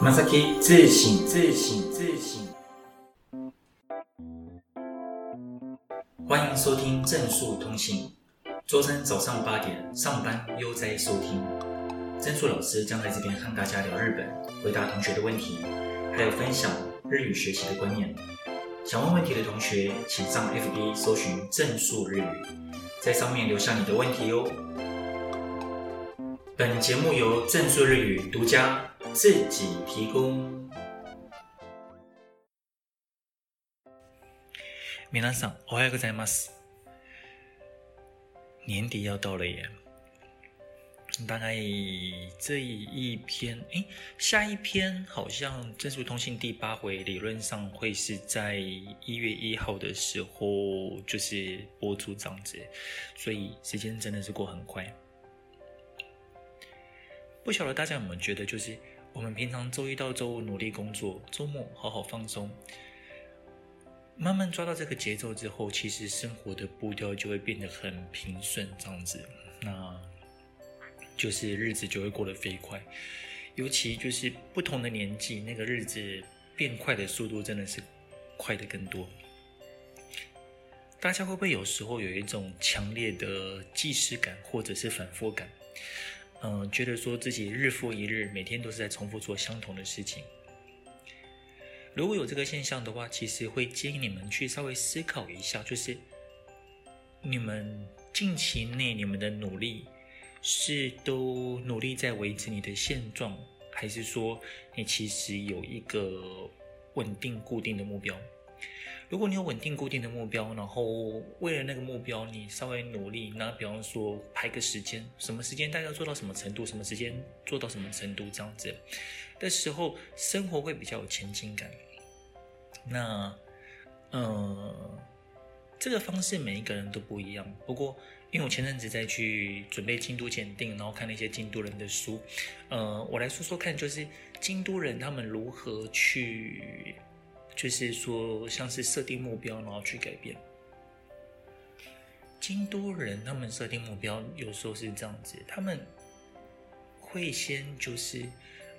Masaki 自省自省自省。欢迎收听正数通信，周三早上八点上班悠哉收听。正数老师将在这边和大家聊日本，回答同学的问题，还有分享日语学习的观念。想问问题的同学，请上 FB 搜寻正数日语，在上面留下你的问题哟。本节目由正数日语独家。自己提供。皆さん、おはようございます。年底要到了耶，大概这一篇，诶，下一篇好像正数通信第八回，理论上会是在一月一号的时候就是播出这样子，所以时间真的是过很快。不晓得大家有没有觉得，就是。 我们平常周一到周五努力工作，周末好好放松，慢慢抓到这个节奏之后，其实生活的步调就会变得很平顺，这样子，那就是日子就会过得飞快。尤其就是不同的年纪，那个日子变快的速度真的是快得更多。大家会不会有时候有一种强烈的既视感，或者是反复感？嗯，觉得说自己日复一日，每天都是在重复做相同的事情。如果有这个现象的话，其实会建议你们去稍微思考一下，就是你们近期内你们的努力是都努力在维持你的现状，还是说你其实有一个稳定固定的目标？如果你有稳定固定的目标，然后为了那个目标，你稍微努力，那比方说排个时间，什么时间大概要做到什么程度，什么时间做到什么程度，这样子的时候，生活会比较有前进感。那，呃，这个方式每一个人都不一样。不过，因为我前阵子在去准备京都检定，然后看那些京都人的书，呃，我来说说看，就是京都人他们如何去。就是说，像是设定目标，然后去改变。京都人他们设定目标，有时候是这样子，他们会先就是，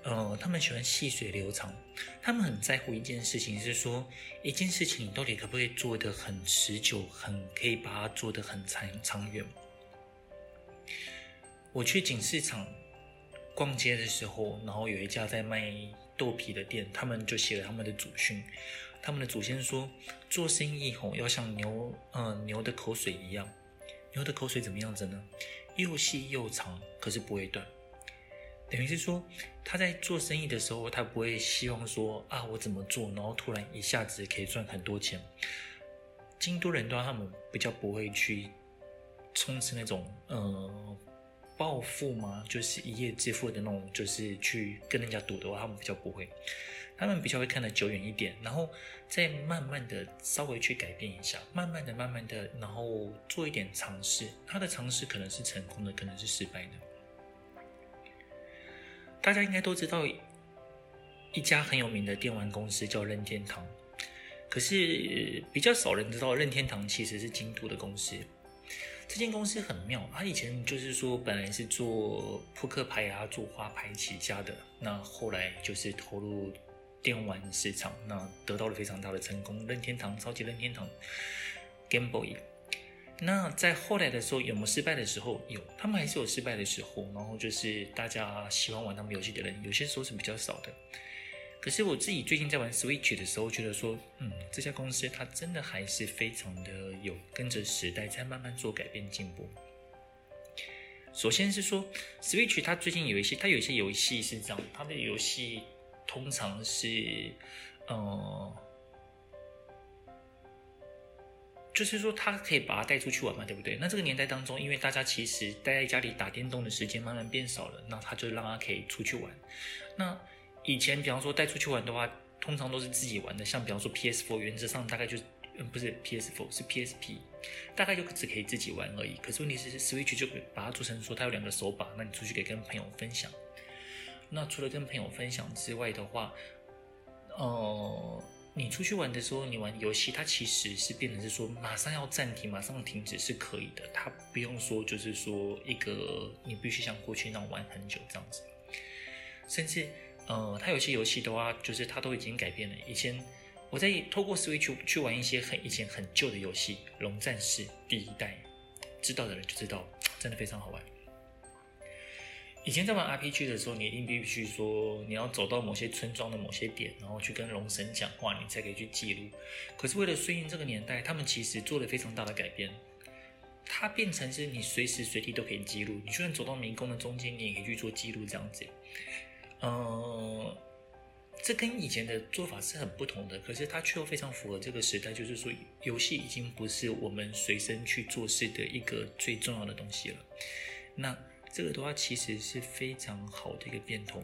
呃，他们喜欢细水流长，他们很在乎一件事情，是说一件事情你到底可不可以做得很持久，很可以把它做得很长长远。我去锦市场逛街的时候，然后有一家在卖。豆皮的店，他们就写了他们的祖训。他们的祖先说，做生意吼要像牛，呃，牛的口水一样。牛的口水怎么样子呢？又细又长，可是不会断。等于是说，他在做生意的时候，他不会希望说啊，我怎么做，然后突然一下子可以赚很多钱。京都人的话，他们比较不会去充斥那种，呃。暴富吗？就是一夜致富的那种，就是去跟人家赌的话，他们比较不会，他们比较会看得久远一点，然后再慢慢的稍微去改变一下，慢慢的、慢慢的，然后做一点尝试。他的尝试可能是成功的，可能是失败的。大家应该都知道一家很有名的电玩公司叫任天堂，可是比较少人知道任天堂其实是京都的公司。这间公司很妙，他以前就是说本来是做扑克牌啊、做花牌起家的，那后来就是投入电玩市场，那得到了非常大的成功。任天堂、超级任天堂、Game Boy。那在后来的时候有没有失败的时候？有，他们还是有失败的时候。然后就是大家喜欢玩他们游戏的人，有些时候是比较少的。可是我自己最近在玩 Switch 的时候，觉得说，嗯，这家公司它真的还是非常的有跟着时代在慢慢做改变进步。首先是说 Switch 它最近有一些，它有一些游戏是这样，它的游戏通常是，呃，就是说它可以把它带出去玩嘛，对不对？那这个年代当中，因为大家其实待在家里打电动的时间慢慢变少了，那它就让它可以出去玩，那。以前，比方说带出去玩的话，通常都是自己玩的。像比方说 PS4，原则上大概就，嗯，不是 PS4，是 PSP，大概就只可以自己玩而已。可是问题是，Switch 就把它做成说它有两个手把，那你出去可以跟朋友分享。那除了跟朋友分享之外的话，呃，你出去玩的时候，你玩游戏，它其实是变成是说马上要暂停，马上停止是可以的。它不用说就是说一个你必须像过去那样玩很久这样子，甚至。呃，它有些游戏的话，就是它都已经改变了。以前我在透过 Switch 去玩一些很以前很旧的游戏，《龙战士》第一代，知道的人就知道，真的非常好玩。以前在玩 RPG 的时候，你一定必须说你要走到某些村庄的某些点，然后去跟龙神讲话，你才可以去记录。可是为了顺应这个年代，他们其实做了非常大的改变，它变成是你随时随地都可以记录。你就算走到迷宫的中间，你也可以去做记录，这样子。嗯，这跟以前的做法是很不同的，可是它却又非常符合这个时代，就是说游戏已经不是我们随身去做事的一个最重要的东西了。那。这个的话其实是非常好的一个变通，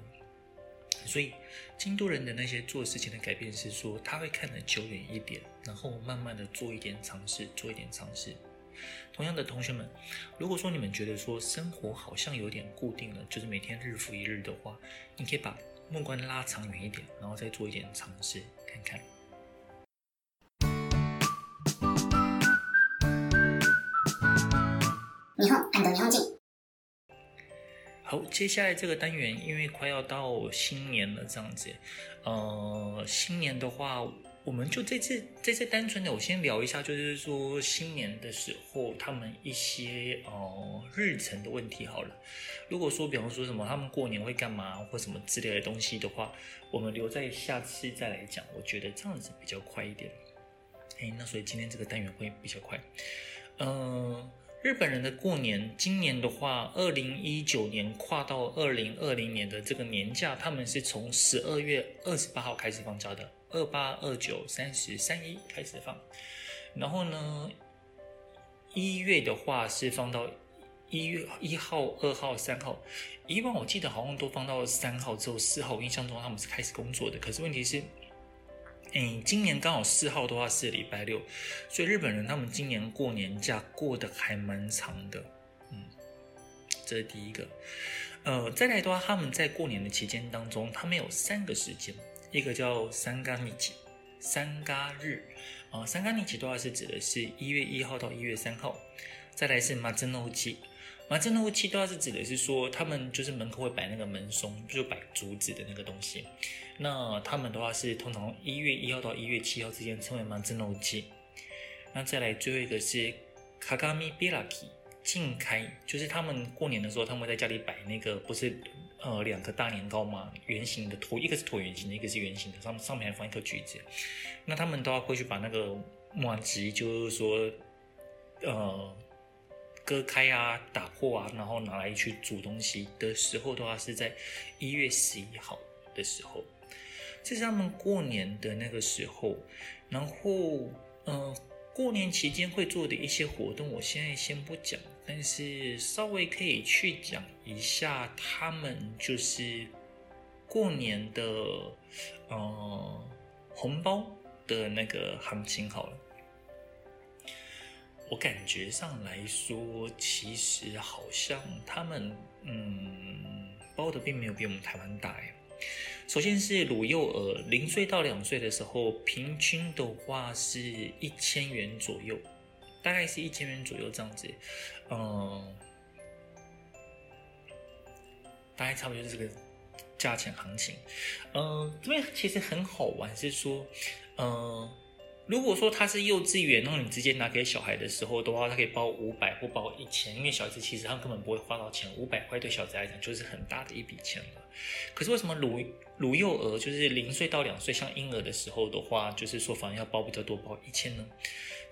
所以京都人的那些做事情的改变是说，他会看得久远一点，然后慢慢的做一点尝试，做一点尝试。同样的同学们，如果说你们觉得说生活好像有点固定了，就是每天日复一日的话，你可以把目光拉长远一点，然后再做一点尝试，看看。日本爱的日本人。好，接下来这个单元，因为快要到新年了，这样子，呃，新年的话，我们就这次这次单纯的，我先聊一下，就是说新年的时候，他们一些呃日程的问题好了。如果说，比方说什么他们过年会干嘛或什么之类的东西的话，我们留在下次再来讲。我觉得这样子比较快一点。哎，那所以今天这个单元会比较快，嗯、日本人的过年，今年的话，二零一九年跨到二零二零年的这个年假，他们是从十二月二十八号开始放假的，二八、二九、三十、三一开始放。然后呢，一月的话是放到一月一号、二号、三号。以往我记得好像都放到三号之后，四号印象中他们是开始工作的。可是问题是。嗯，今年刚好四号的话是礼拜六，所以日本人他们今年过年假过得还蛮长的。嗯，这是第一个。呃，再来的话，他们在过年的期间当中，他们有三个时间，一个叫三嘎日，三嘎日啊，三嘎日的话是指的是一月一号到一月三号。再来是马兹诺基，马兹诺基的话是指的是说，他们就是门口会摆那个门松，就摆竹子的那个东西。那他们的话是通常一月一号到一月七号之间称为马兹诺基。那再来最后一个是卡卡米比拉基镜开，就是他们过年的时候，他们会在家里摆那个不是呃两个大年糕嘛？圆形的椭，一个是椭圆形的，一个是圆形的，上上面还放一颗橘子。那他们都要会去把那个麻糬，就是说呃割开啊、打破啊，然后拿来去煮东西的时候的话，是在一月十一号的时候。这是他们过年的那个时候，然后，嗯、呃，过年期间会做的一些活动，我现在先不讲，但是稍微可以去讲一下他们就是过年的，呃，红包的那个行情好了。我感觉上来说，其实好像他们，嗯，包的并没有比我们台湾大哎。首先是乳幼儿，零岁到两岁的时候，平均的话是一千元左右，大概是一千元左右这样子，嗯，大概差不多就是这个价钱行情，嗯，这边其实很好玩，是说，嗯。如果说他是幼稚园，然后你直接拿给小孩的时候的话，他可以包五百或包一千，因为小孩子其实他们根本不会花到钱，五百块对小孩子来讲就是很大的一笔钱了。可是为什么乳乳幼儿就是零岁到两岁像婴儿的时候的话，就是说反而要包比较多，包一千呢？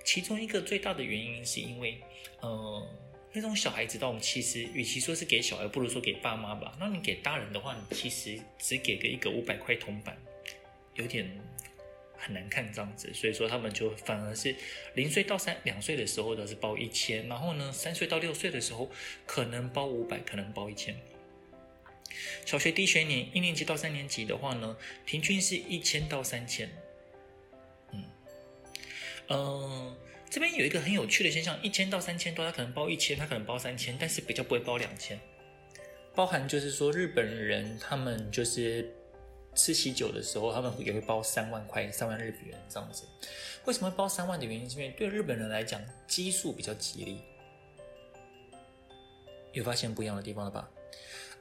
其中一个最大的原因是因为，呃，那种小孩子的话，我们其实与其说是给小孩，不如说给爸妈吧。那你给大人的话，你其实只给个一个五百块铜板，有点。很难看这样子，所以说他们就反而是零岁到三两岁的时候的是包一千，然后呢，三岁到六岁的时候可能包五百，可能包一千。小学低学年一年级到三年级的话呢，平均是一千到三千。嗯，这边有一个很有趣的现象，一千到三千多，他可能包一千，他可能包三千，但是比较不会包两千，包含就是说日本人他们就是。吃喜酒的时候，他们也会包三万块，三万日元这样子。为什么会包三万的原因，是因为对日本人来讲，基数比较吉利。有发现不一样的地方了吧？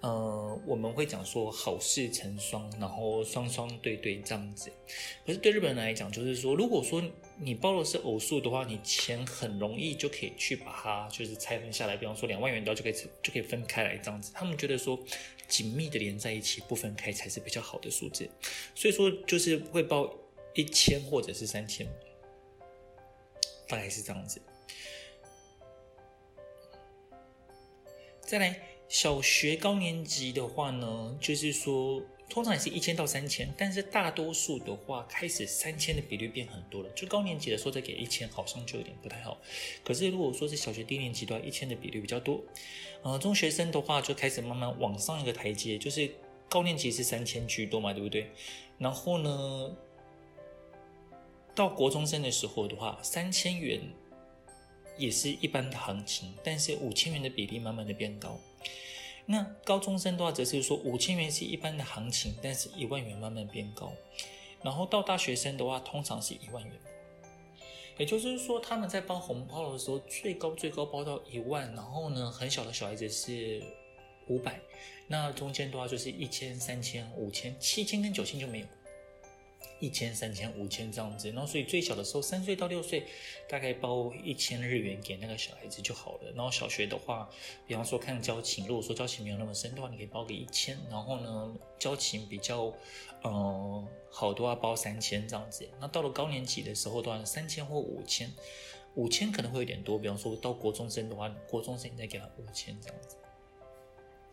呃，我们会讲说好事成双，然后双双对对这样子。可是对日本人来讲，就是说，如果说你包的是偶数的话，你钱很容易就可以去把它就是拆分下来，比方说两万元刀就可以就可以分开来这样子。他们觉得说紧密的连在一起，不分开才是比较好的数字，所以说就是会包一千或者是三千，大概是这样子。再来小学高年级的话呢，就是说通常也是一千到三千，但是大多数的话，开始三千的比率变很多了。就高年级的时候再给一千，好像就有点不太好。可是如果说是小学低年级的话，一千的比率比较多。呃，中学生的话就开始慢慢往上一个台阶，就是高年级是三千居多嘛，对不对？然后呢，到国中生的时候的话，三千元。也是一般的行情，但是五千元的比例慢慢的变高。那高中生的话，则是说五千元是一般的行情，但是一万元慢慢变高。然后到大学生的话，通常是一万元。也就是说，他们在包红包的时候，最高最高包到一万，然后呢，很小的小孩子是五百，那中间的话就是一千、三千、五千、七千跟九千就没有。一千、三千、五千这样子，然后所以最小的时候，三岁到六岁，大概包一千日元给那个小孩子就好了。然后小学的话，比方说看交情，如果说交情没有那么深的话，你可以包个一千。然后呢，交情比较，嗯、呃，好的话包三千这样子。那到了高年级的时候的话，三千或五千，五千可能会有点多。比方说到国中生的话，国中生你再给他五千这样子。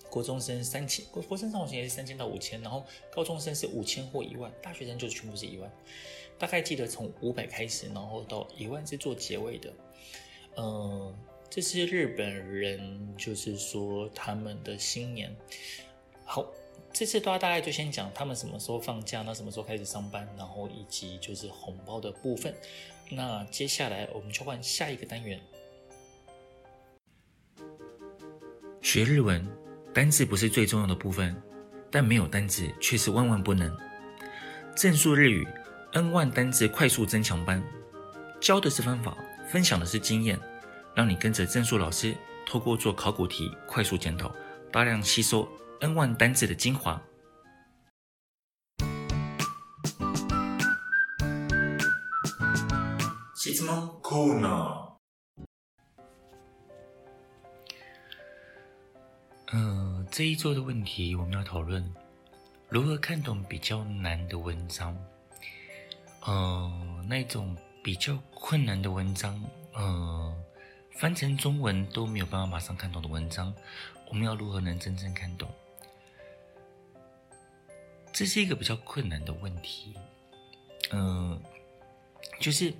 国中生三千，国国生上学期也是三千到五千，然后高中生是五千或一万，大学生就全部是一万。大概记得从五百开始，然后到一万是做结尾的。嗯、这是日本人，就是说他们的新年。好，这次的话大概就先讲他们什么时候放假，那什么时候开始上班，然后以及就是红包的部分。那接下来我们就换下一个单元，学日文。单字不是最重要的部分，但没有单字却是万万不能。正数日语 N 万单字快速增强班，教的是方法，分享的是经验，让你跟着正数老师，透过做考古题、快速检讨，大量吸收 N 万单字的精华。质问コーナー。嗯，这一周的问题我们要讨论如何看懂比较难的文章。嗯，那种比较困难的文章，嗯，翻成中文都没有办法马上看懂的文章，我们要如何能真正看懂？这是一个比较困难的问题。嗯，就是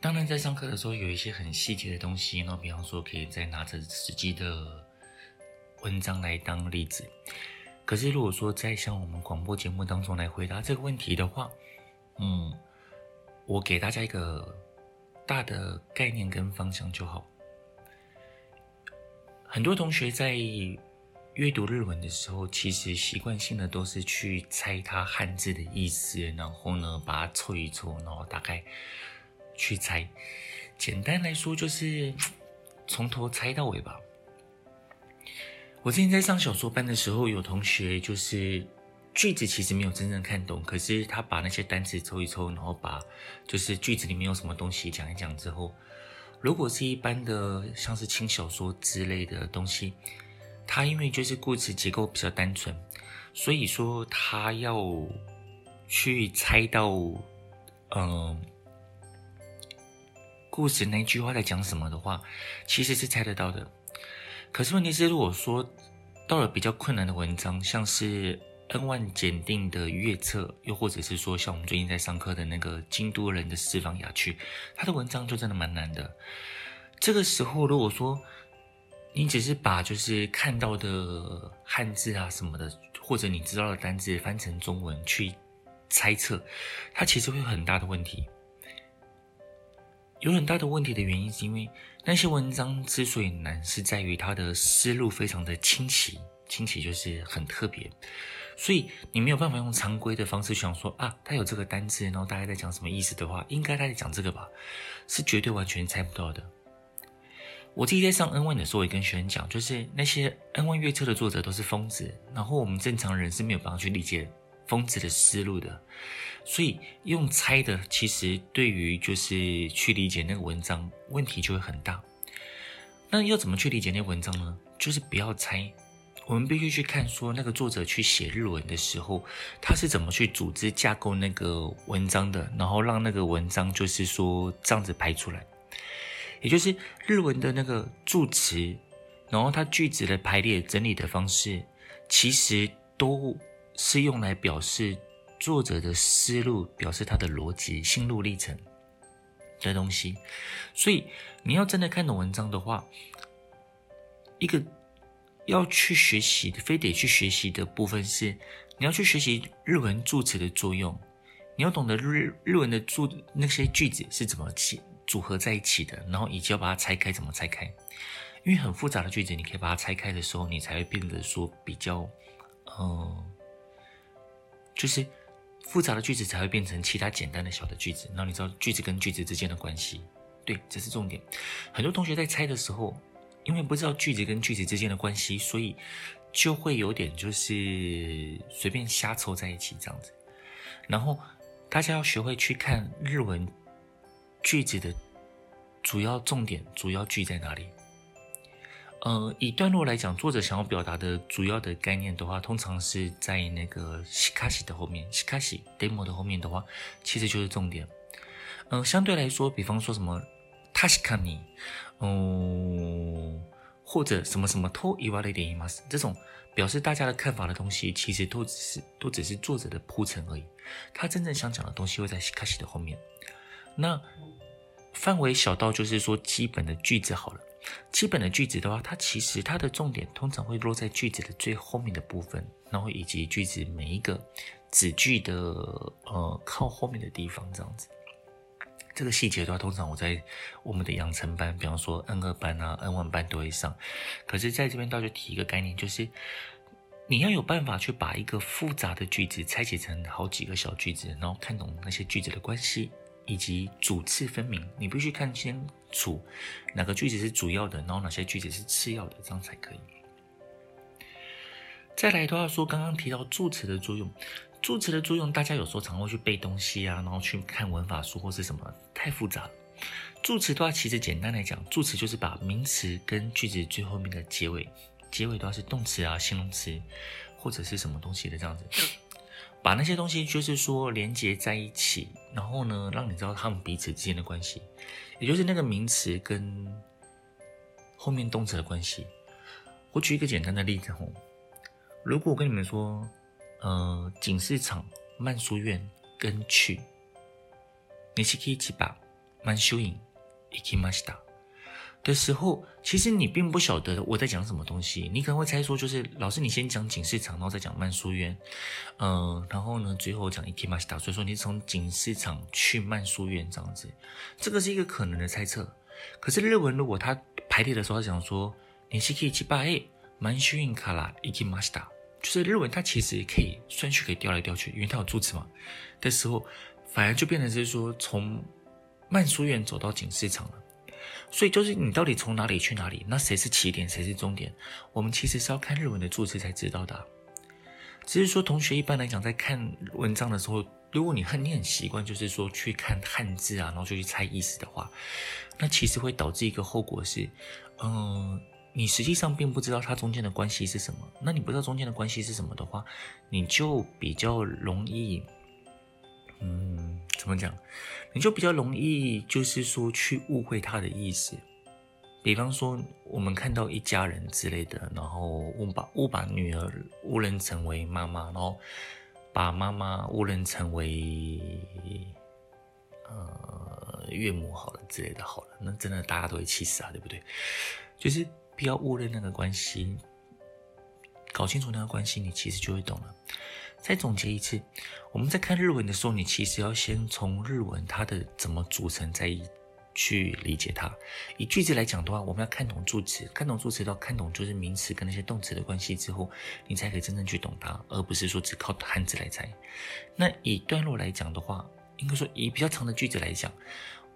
当然在上课的时候有一些很细节的东西，那比方说可以再拿着实际的。文章来当例子，可是如果说在像我们广播节目当中来回答这个问题的话，嗯，我给大家一个大的概念跟方向就好。很多同学在阅读日文的时候，其实习惯性的都是去猜它汉字的意思，然后呢把它凑一凑，然后大概去猜。简单来说就是从头猜到尾吧。我之前在上小说班的时候，有同学就是句子其实没有真正看懂，可是他把那些单词抽一抽，然后把就是句子里面有什么东西讲一讲之后，如果是一般的像是轻小说之类的东西，他因为就是故事结构比较单纯，所以说他要去猜到嗯故事那句话在讲什么的话，其实是猜得到的。可是问题是，如果说到了比较困难的文章，像是 N 万检定的月测，又或者是说像我们最近在上课的那个京都人的四方雅趣，他的文章就真的蛮难的。这个时候，如果说你只是把就是看到的汉字啊什么的，或者你知道的单字翻成中文去猜测，它其实会有很大的问题。有很大的问题的原因，是因为那些文章之所以难，是在于它的思路非常的清奇，清奇就是很特别，所以你没有办法用常规的方式想说啊，他有这个单字，然后大概在讲什么意思的话，应该他在讲这个吧，是绝对完全猜不到的。我自己在上 N1 的时候，也跟学生讲，就是那些 N1 月车的作者都是疯子，然后我们正常人是没有办法去理解疯子的思路的。所以用猜的，其实对于就是去理解那个文章，问题就会很大。那要怎么去理解那个文章呢？就是不要猜，我们必须去看说那个作者去写日文的时候，他是怎么去组织架构那个文章的，然后让那个文章就是说这样子排出来。也就是日文的那个助词，然后它句子的排列整理的方式，其实都是用来表示作者的思路，表示他的逻辑、心路历程的东西。所以你要真的看懂文章的话，一个要去学习的，非得去学习的部分是，你要去学习日文助词的作用，你要懂得日日文的助那些句子是怎么起。组合在一起的，然后以及要把它拆开，怎么拆开？因为很复杂的句子，你可以把它拆开的时候，你才会变得说比较，嗯，就是复杂的句子才会变成其他简单的小的句子。然后你知道句子跟句子之间的关系，对，这是重点。很多同学在猜的时候，因为不知道句子跟句子之间的关系，所以就会有点就是随便瞎凑在一起这样子。然后大家要学会去看日文。句子的主要重点、主要句在哪里？呃，以段落来讲，作者想要表达的主要的概念的话，通常是在那个しかし的后面，しかし demo 的后面的话，其实就是重点。嗯、呃，相对来说，比方说什么确かに，嗯，或者什么什么と言われています，这种表示大家的看法的东西，其实都只是都只是作者的铺陈而已。他真正想讲的东西会在しかし的后面。那范围小到就是说基本的句子好了， 基本的句子的话，它其实它的重点通常会落在句子的最后面的部分，然后以及句子每一个子句的呃靠后面的地方这样子。这个细节的话，通常我在我们的养成班，比方说 N 二班啊、N 万班都会上。可是在这边倒是提一个概念，就是你要有办法去把一个复杂的句子拆解成好几个小句子，然后看懂那些句子的关系。以及主次分明，你必须看清楚哪个句子是主要的，然后哪些句子是次要的，这样才可以。再来的话说，刚刚提到助词的作用，助词的作用，大家有时候常会去背东西啊，然后去看文法书或是什么，太复杂了。助词的话，其实简单来讲，助词就是把名词跟句子最后面的结尾，结尾的话是动词啊、形容词或者是什么东西的这样子。把那些东西就是说连接在一起，然后呢，让你知道他们彼此之间的关系，也就是那个名词跟后面动词的关系。我举一个简单的例子吼，如果我跟你们说，呃，锦市场、慢书院跟去，你是可以去把慢书院行きました。 的时候，其实你并不晓得我在讲什么东西，你可能会猜说，就是老师你先讲锦市场，然后再讲慢书院，嗯、呃，然后呢，最后讲行きました，所以说你从锦市场去慢书院这样子，这个是一个可能的猜测。可是日文如果它排列的时候，他讲说你是可以去把哎慢书院から行きました，就是日文它其实可以顺序可以调来调去，因为它有助词嘛。的时候，反而就变成是说从慢书院走到锦市场了。 所以就是你到底从哪里去哪里？那谁是起点，谁是终点？我们其实是要看日文的注释才知道的。只是说，同学一般来讲在看文章的时候，如果你很你很习惯，就是说去看汉字啊，然后就去猜意思的话，那其实会导致一个后果是，嗯，你实际上并不知道它中间的关系是什么。那你不知道中间的关系是什么的话，你就比较容易。嗯，怎么讲？你就比较容易，就是说去误会他的意思。比方说，我们看到一家人之类的，然后误把误把女儿误认成为妈妈，然后把妈妈误认成为呃岳母，好了之类的，好了，那真的大家都会气死啊，对不对？就是不要误认那个关系，搞清楚那个关系，你其实就会懂了。再总结一次，我们在看日文的时候，你其实要先从日文它的怎么组成再去理解它。以句子来讲的话，我们要看懂助词，看懂助词到看懂就是名词跟那些动词的关系之后，你才可以真正去懂它，而不是说只靠汉字来猜。那以段落来讲的话，应该说以比较长的句子来讲，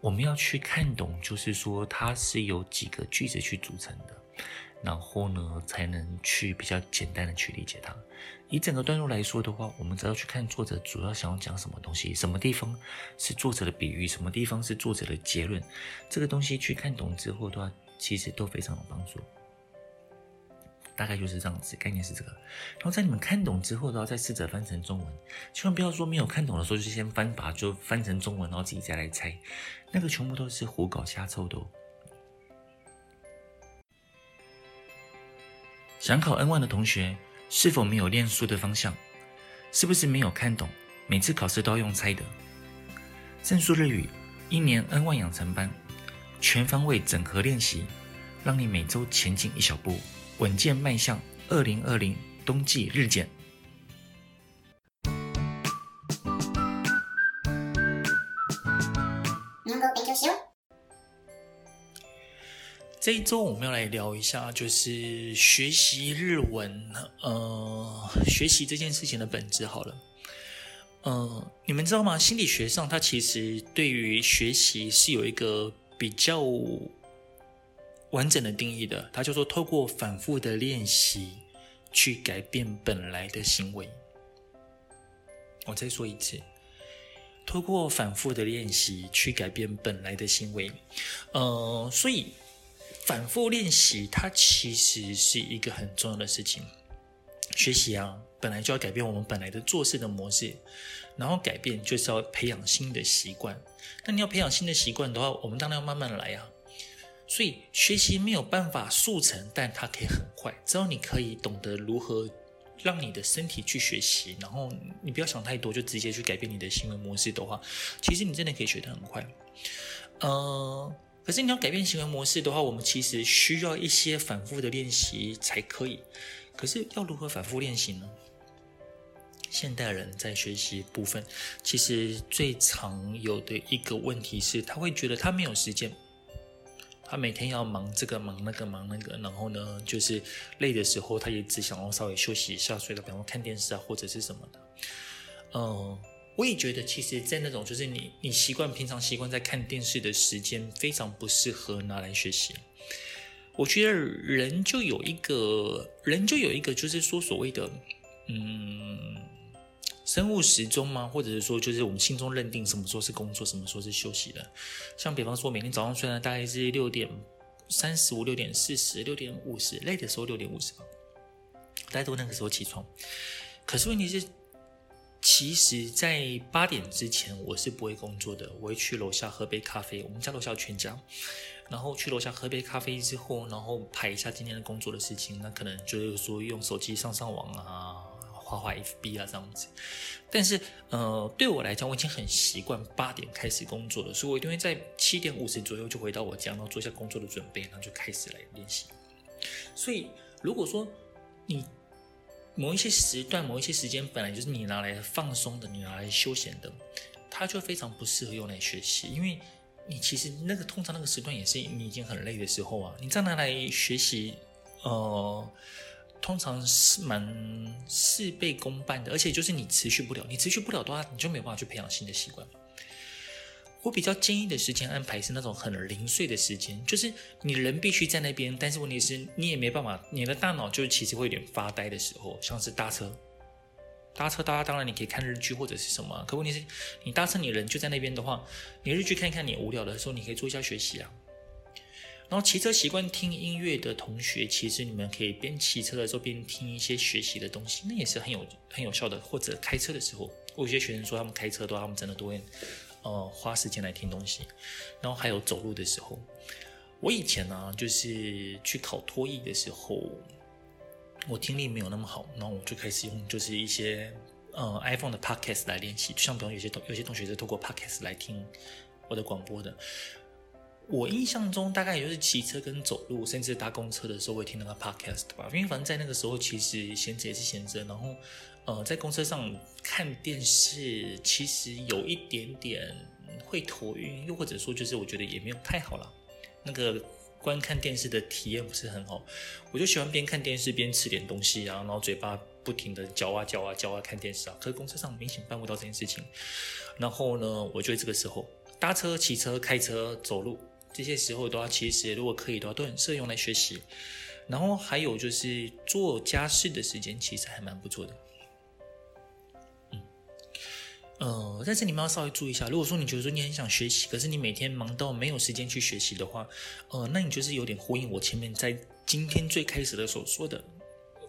我们要去看懂，就是说它是由几个句子去组成的，然后呢，才能去比较简单的去理解它。以整个段落来说的话，我们只要去看作者主要想要讲什么东西，什么地方是作者的比喻，什么地方是作者的结论，这个东西去看懂之后的话，其实都非常有帮助。大概就是这样子，概念是这个。然后在你们看懂之后，然后再试着翻成中文。千万不要说没有看懂的时候就先翻把就翻成中文，然后自己再来猜，那个全部都是胡搞瞎凑的哦。想考 N1 的同学，是否没有练书的方向？是不是没有看懂？每次考试都要用猜的？正数日语一年 N1 养成班，全方位整合练习，让你每周前进一小步。稳健迈向二零二零冬季日检。这一周我们要来聊一下，就是学习日文，呃，学习这件事情的本质。好了，呃，你们知道吗？心理学上，它其实对于学习是有一个比较。完整的定义的，它叫做透过反复的练习去改变本来的行为。我再说一次，透过反复的练习去改变本来的行为。呃，所以反复练习它其实是一个很重要的事情。学习啊，本来就要改变我们本来的做事的模式，然后改变就是要培养新的习惯。那你要培养新的习惯的话，我们当然要慢慢来啊。所以学习没有办法速成，但它可以很快。只要你可以懂得如何让你的身体去学习，然后你不要想太多，就直接去改变你的行为模式的话，其实你真的可以学得很快。呃，可是你要改变行为模式的话，我们其实需要一些反复的练习才可以。可是要如何反复练习呢？现代人在学习部分，其实最常有的一个问题是，他会觉得他没有时间。他每天要忙这个忙那个忙那个，然后呢，就是累的时候，他也只想要稍微休息一下，睡了，比方看电视啊，或者是什么的。嗯，我也觉得，其实，在那种就是你你习惯平常习惯在看电视的时间，非常不适合拿来学习。我觉得人就有一个人就有一个，就是说所谓的嗯。生物时钟吗？或者是说，就是我们心中认定什么时候是工作，什么时候是休息的？像比方说，每天早上睡呢，大概是六点三十五、六点四十、六点五十，累的时候六点五十吧，大家都那个时候起床。可是问题是，其实，在八点之前，我是不会工作的。我会去楼下喝杯咖啡，我们家楼下有全家，然后去楼下喝杯咖啡之后，然后排一下今天的工作的事情。那可能就是说，用手机上上网啊。画画 FB 啊，这样子，但是呃，对我来讲，我已经很习惯八点开始工作了，所以我一定会在七点五十左右就回到我家，然后做一下工作的准备，然后就开始来练习。所以，如果说你某一些时段、某一些时间本来就是你拿来放松的，你拿来休闲的，它就非常不适合用来学习，因为你其实那个通常那个时段也是你已经很累的时候啊，你再拿来学习，呃。通常是蛮事倍功半的，而且就是你持续不了，你持续不了的话，你就没有办法去培养新的习惯。我比较建议的时间安排是那种很零碎的时间，就是你人必须在那边，但是问题是你也没办法，你的大脑就其实会有点发呆的时候，像是搭车，搭车搭当然你可以看日剧或者是什么，可问题是你搭车你人就在那边的话，你日剧看看你无聊的时候，你可以做一下学习啊。然后骑车习惯听音乐的同学，其实你们可以边骑车的时候边听一些学习的东西，那也是很有很有效的。或者开车的时候，我有些学生说他们开车的话，他们真的都会呃花时间来听东西。然后还有走路的时候，我以前呢就是去考托业的时候，我听力没有那么好，然后我就开始用就是一些呃 iPhone 的 Podcast 来练习，就像比如有些同有些同学是透过 Podcast 来听我的广播的。我印象中大概也就是骑车跟走路，甚至搭公车的时候会听那个 podcast 吧，因为反正在那个时候其实闲着也是闲着，然后呃在公车上看电视，其实有一点点会头晕，又或者说就是我觉得也没有太好了，那个观看电视的体验不是很好，我就喜欢边看电视边吃点东西啊，然后嘴巴不停的嚼啊嚼啊嚼啊看电视啊，可是公车上明显办不到这件事情，然后呢，我觉得这个时候。搭车、骑车、开车、走路这些时候都要，其实如果可以的话，都很适合用来学习。然后还有就是做家事的时间，其实还蛮不错的。呃，但是你们要稍微注意一下，如果说你觉得说你很想学习，可是你每天忙到没有时间去学习的话，呃，那你就是有点呼应我前面在今天最开始的时候说的。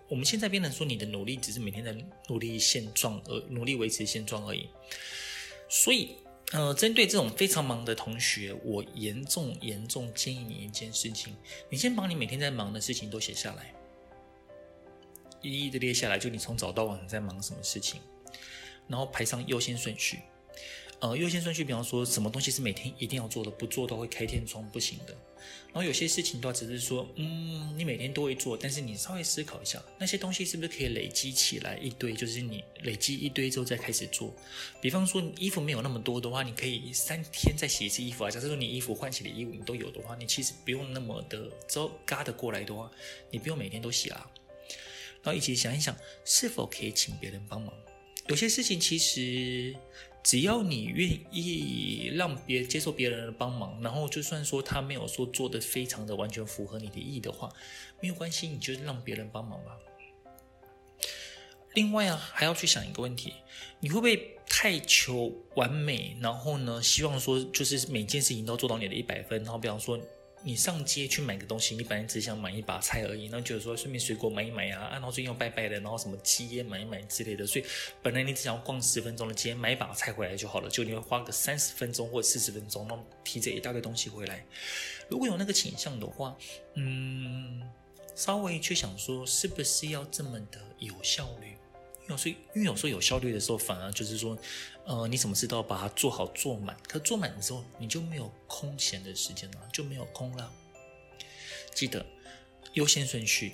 我们现在变成说，你的努力只是每天在努力现状，而努力维持现状而已。所以，呃，针对这种非常忙的同学，我严重严重建议你一件事情：你先把你每天在忙的事情都写下来，一一的列下来，就你从早到晚在忙什么事情，然后排上优先顺序。呃，优先顺序，比方说什么东西是每天一定要做的，不做都会开天窗，不行的。然后有些事情的话，只是说，嗯，你每天都会做，但是你稍微思考一下，那些东西是不是可以累积起来一堆？就是你累积一堆之后再开始做。比方说，衣服没有那么多的话，你可以三天再洗一次衣服啊。假设说你衣服换洗的衣服你都有的话，你其实不用那么的糟嘎的过来的话，你不用每天都洗啊。然后一起想一想，是否可以请别人帮忙？有些事情其实。只要你愿意让别接受别人的帮忙，然后就算说他没有说做的非常的完全符合你的意义的话，没有关系，你就让别人帮忙吧。另外啊，还要去想一个问题，你会不会太求完美？然后呢，希望说就是每件事情都做到你的一百分，然后比方说。你上街去买个东西，你本来只想买一把菜而已，然后觉得说顺便水果买一买啊，然后最近要拜拜的，然后什么鸡也买一买之类的，所以本来你只想要逛十分钟的街，买一把菜回来就好了，就你会花个三十分钟或四十分钟，然后提着一大堆东西回来。如果有那个倾向的话，嗯，稍微去想说，是不是要这么的有效率？有时候，因为有时候有效率的时候，反而就是说，呃，你什么事都要把它做好做满。可做满的时候，你就没有空闲的时间了，就没有空了。记得优先顺序，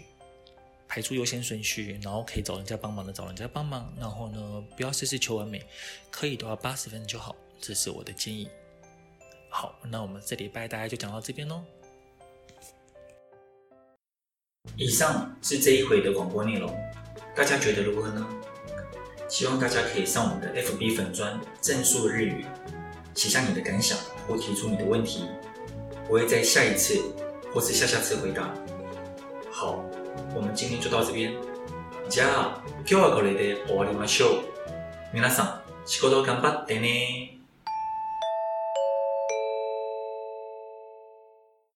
排出优先顺序，然后可以找人家帮忙的找人家帮忙，然后呢，不要事事求完美，可以的话八十分就好，这是我的建议。好，那我们这礼拜大家就讲到这边喽。以上是这一回的广播内容。大家觉得如何呢？希望大家可以上我们的 FB 粉专正数日语，写下你的感想或提出你的问题，我会在下一次或是下下次回答。好，我们今天就到这边。じゃあ、今日はこれで终わりましょう。皆さん、仕事顽张ってね。